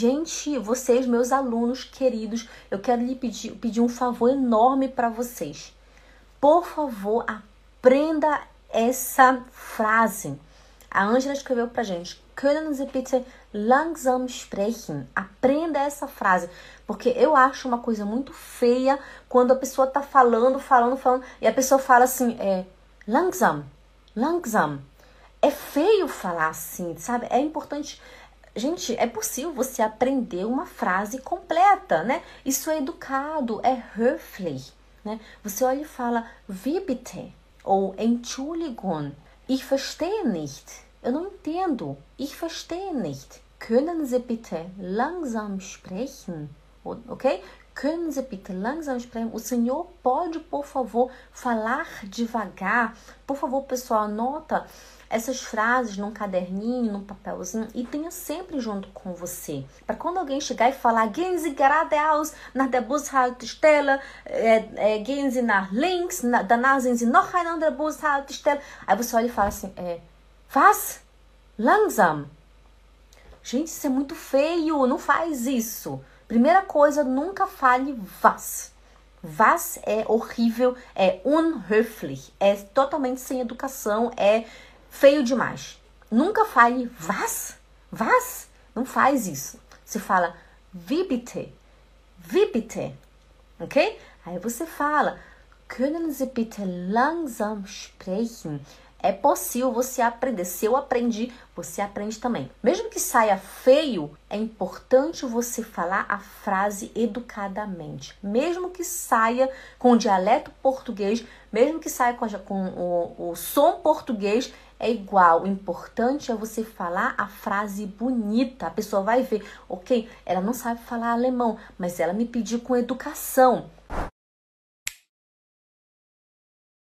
Gente, vocês, meus alunos queridos, eu quero lhe pedir, pedir um favor enorme para vocês. Por favor, aprenda essa frase. A Ângela escreveu pra gente: Können Sie bitte langsam sprechen? Aprenda essa frase. Porque eu acho uma coisa muito feia quando a pessoa tá falando, falando, falando, e a pessoa fala assim: é, langsam, langsam. É feio falar assim, sabe? É importante Gente, é possível você aprender uma frase completa, né? Isso é educado, é höflich, né? Você olha e fala wie bitte ou Entschuldigung, ich verstehe nicht. Eu não entendo. Ich verstehe nicht. Können Sie bitte langsam sprechen? Ok? Können Sie bitte langsam sprechen? O senhor pode, por favor, falar devagar? Por favor, pessoal, anota essas frases num caderninho, num papelzinho e tenha sempre junto com você. Para quando alguém chegar e falar gehen Sie geradeaus nach der Bushaltestelle, é, é, gehen Sie nach links, na, danach sind Sie noch eine andere Bushaltestelle. Aí você olha e fala assim, é, was? Langsam. Gente, isso é muito feio, não faz isso. Primeira coisa, nunca fale was. Was é horrível, é unhöflich, é totalmente sem educação, é feio demais. Nunca fale was, was, não faz isso. Você fala wie bitte, wie bitte, ok? Aí você fala können Sie bitte langsam sprechen? É possível você aprender. Se eu aprendi, você aprende também. Mesmo que saia feio, é importante você falar a frase educadamente. Mesmo que saia com o dialeto português, mesmo que saia com, com o, o som português, é igual. O importante é você falar a frase bonita. A pessoa vai ver, ok, ela não sabe falar alemão, mas ela me pediu com educação.